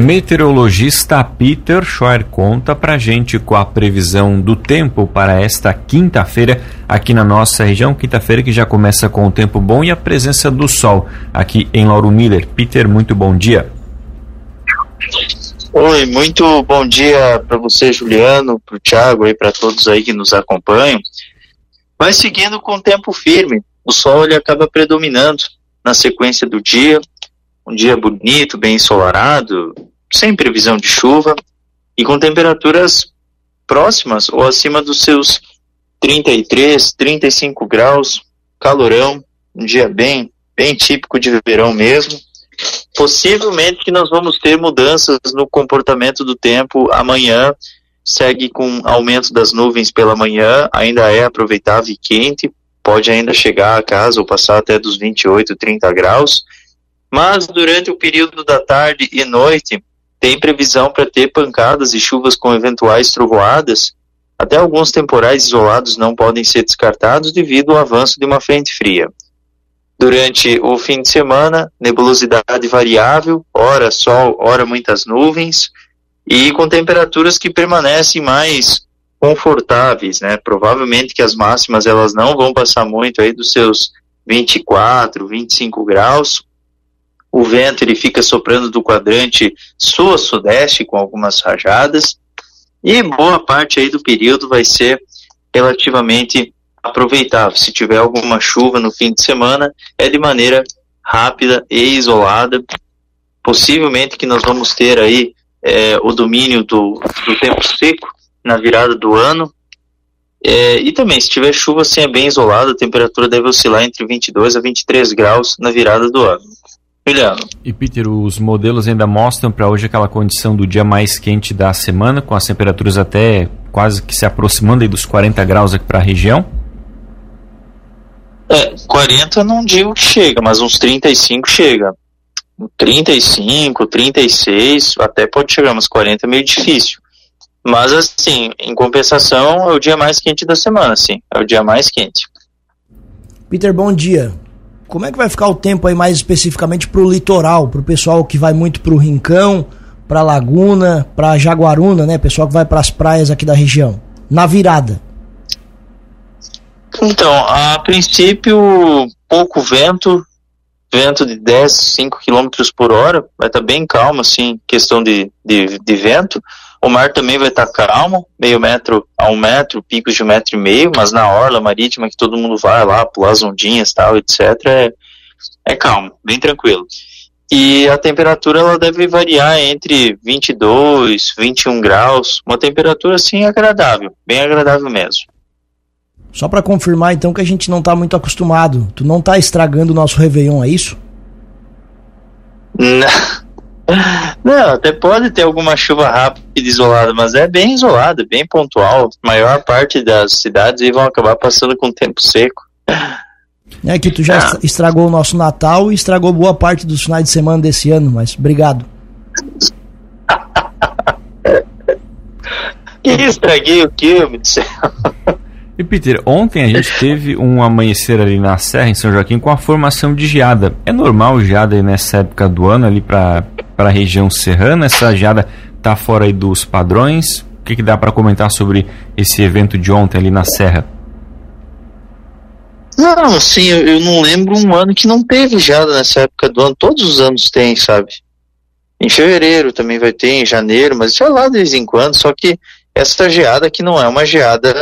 Meteorologista Peter Scheuer conta pra gente com a previsão do tempo para esta quinta-feira aqui na nossa região. Quinta-feira que já começa com o tempo bom e a presença do sol aqui em Lauro Miller. Peter, muito bom dia. Oi, muito bom dia para você, Juliano, para o Thiago e para todos aí que nos acompanham. Vai seguindo com tempo firme. O sol ele acaba predominando na sequência do dia. Um dia bonito, bem ensolarado, sem previsão de chuva e com temperaturas próximas ou acima dos seus 33, 35 graus, calorão, um dia bem, bem típico de verão mesmo possivelmente que nós vamos ter mudanças no comportamento do tempo amanhã. Segue com aumento das nuvens pela manhã, ainda é aproveitável e quente, pode ainda chegar a casa ou passar até dos 28, 30 graus. Mas durante o período da tarde e noite, tem previsão para ter pancadas e chuvas com eventuais trovoadas. Até alguns temporais isolados não podem ser descartados devido ao avanço de uma frente fria. Durante o fim de semana, nebulosidade variável, ora sol, ora muitas nuvens, e com temperaturas que permanecem mais confortáveis, né? Provavelmente que as máximas elas não vão passar muito aí dos seus 24, 25 graus. O vento ele fica soprando do quadrante sul a sudeste com algumas rajadas e boa parte aí do período vai ser relativamente aproveitar. Se tiver alguma chuva no fim de semana, é de maneira rápida e isolada. Possivelmente que nós vamos ter aí é, o domínio do, do tempo seco na virada do ano. É, e também, se tiver chuva, assim, é bem isolado, a temperatura deve oscilar entre 22 a 23 graus na virada do ano. Juliano. E Peter, os modelos ainda mostram para hoje aquela condição do dia mais quente da semana, com as temperaturas até quase que se aproximando aí dos 40 graus aqui para a região? É, 40 não digo que chega, mas uns 35 chega. 35, 36, até pode chegar, mas 40 é meio difícil. Mas assim, em compensação, é o dia mais quente da semana, sim. É o dia mais quente. Peter, bom dia. Como é que vai ficar o tempo aí mais especificamente para o litoral, para o pessoal que vai muito para o Rincão, para Laguna, para Jaguaruna, né? Pessoal que vai para as praias aqui da região. Na virada. Então, a princípio, pouco vento, vento de 10, 5 km por hora, vai estar tá bem calmo, assim, questão de, de, de, vento. O mar também vai estar calmo, meio metro a um metro, picos de um metro e meio, mas na orla marítima que todo mundo vai lá, pular as ondinhas tal, etc., é, é calmo, bem tranquilo. E a temperatura ela deve variar entre 22, 21 graus, uma temperatura assim agradável, bem agradável mesmo. Só para confirmar então que a gente não tá muito acostumado. Tu não tá estragando o nosso Réveillon, é isso? Não. Não, até pode ter alguma chuva rápida e isolada, mas é bem isolada, bem pontual. A maior parte das cidades vão acabar passando com tempo seco. É que tu já ah. estragou o nosso Natal e estragou boa parte dos finais de semana desse ano, mas obrigado. que estraguei o que, meu Deus e Peter, ontem a gente teve um amanhecer ali na Serra, em São Joaquim, com a formação de geada. É normal geada aí nessa época do ano ali para a região serrana? Essa geada tá fora dos padrões? O que, que dá para comentar sobre esse evento de ontem ali na Serra? Não, assim, eu, eu não lembro um ano que não teve geada nessa época do ano. Todos os anos tem, sabe? Em fevereiro também vai ter, em janeiro, mas isso é lá de vez em quando. Só que essa geada que não é uma geada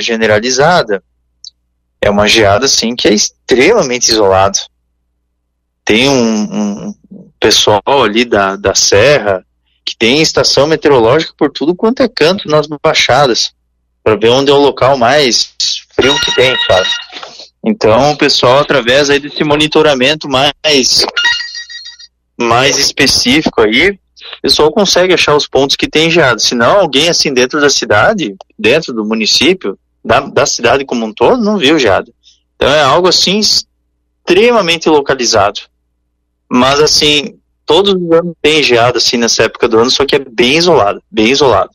generalizada. É uma geada, assim, que é extremamente isolado. Tem um, um pessoal ali da, da serra que tem estação meteorológica por tudo quanto é canto nas baixadas, para ver onde é o local mais frio que tem, sabe? Então, o pessoal, através aí desse monitoramento mais, mais específico aí, o pessoal consegue achar os pontos que tem geada. Se não, alguém assim dentro da cidade, dentro do município, da, da cidade como um todo, não viu geada. Então é algo assim extremamente localizado. Mas assim, todos os anos tem geada assim nessa época do ano, só que é bem isolado, bem isolado.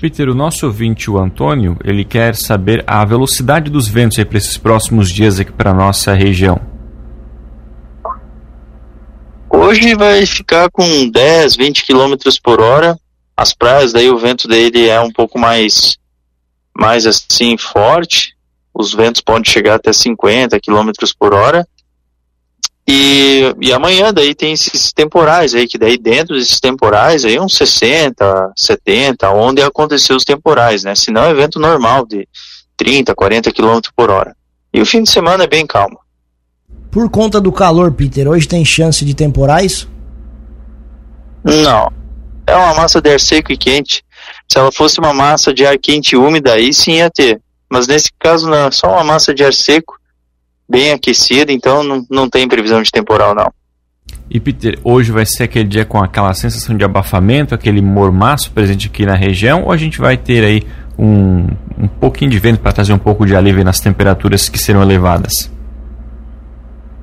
Peter, o nosso ouvinte, o Antônio, ele quer saber a velocidade dos ventos aí para esses próximos dias aqui para nossa região. Hoje vai ficar com 10, 20 km por hora. As praias, daí o vento dele é um pouco mais, mais assim, forte. Os ventos podem chegar até 50 km por hora. E, e amanhã daí tem esses temporais aí, que daí dentro desses temporais aí uns 60, 70, onde aconteceu os temporais, né? Se não é evento normal de 30, 40 km por hora. E o fim de semana é bem calmo. Por conta do calor, Peter, hoje tem chance de temporais? Não. É uma massa de ar seco e quente. Se ela fosse uma massa de ar quente e úmida, aí sim ia ter. Mas nesse caso não, é só uma massa de ar seco bem aquecida, então não, não tem previsão de temporal não. E Peter, hoje vai ser aquele dia com aquela sensação de abafamento, aquele mormaço presente aqui na região, ou a gente vai ter aí um, um pouquinho de vento para trazer um pouco de alívio nas temperaturas que serão elevadas?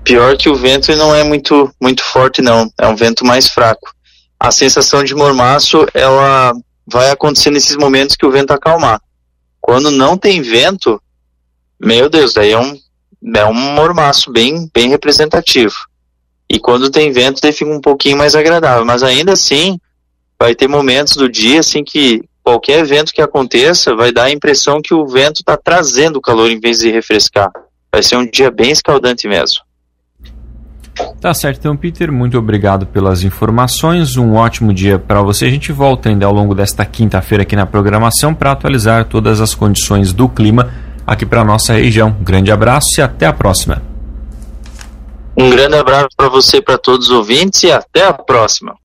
Pior que o vento não é muito, muito forte não, é um vento mais fraco. A sensação de mormaço, ela vai acontecer nesses momentos que o vento acalmar. Quando não tem vento, meu Deus, daí é um, é um mormaço bem, bem representativo. E quando tem vento, ele fica um pouquinho mais agradável. Mas ainda assim, vai ter momentos do dia assim que qualquer evento que aconteça vai dar a impressão que o vento está trazendo calor em vez de refrescar. Vai ser um dia bem escaldante mesmo. Tá certo, então, Peter, muito obrigado pelas informações. Um ótimo dia para você. A gente volta ainda ao longo desta quinta-feira aqui na programação para atualizar todas as condições do clima aqui para nossa região. Grande abraço e até a próxima. Um grande abraço para você, para todos os ouvintes e até a próxima.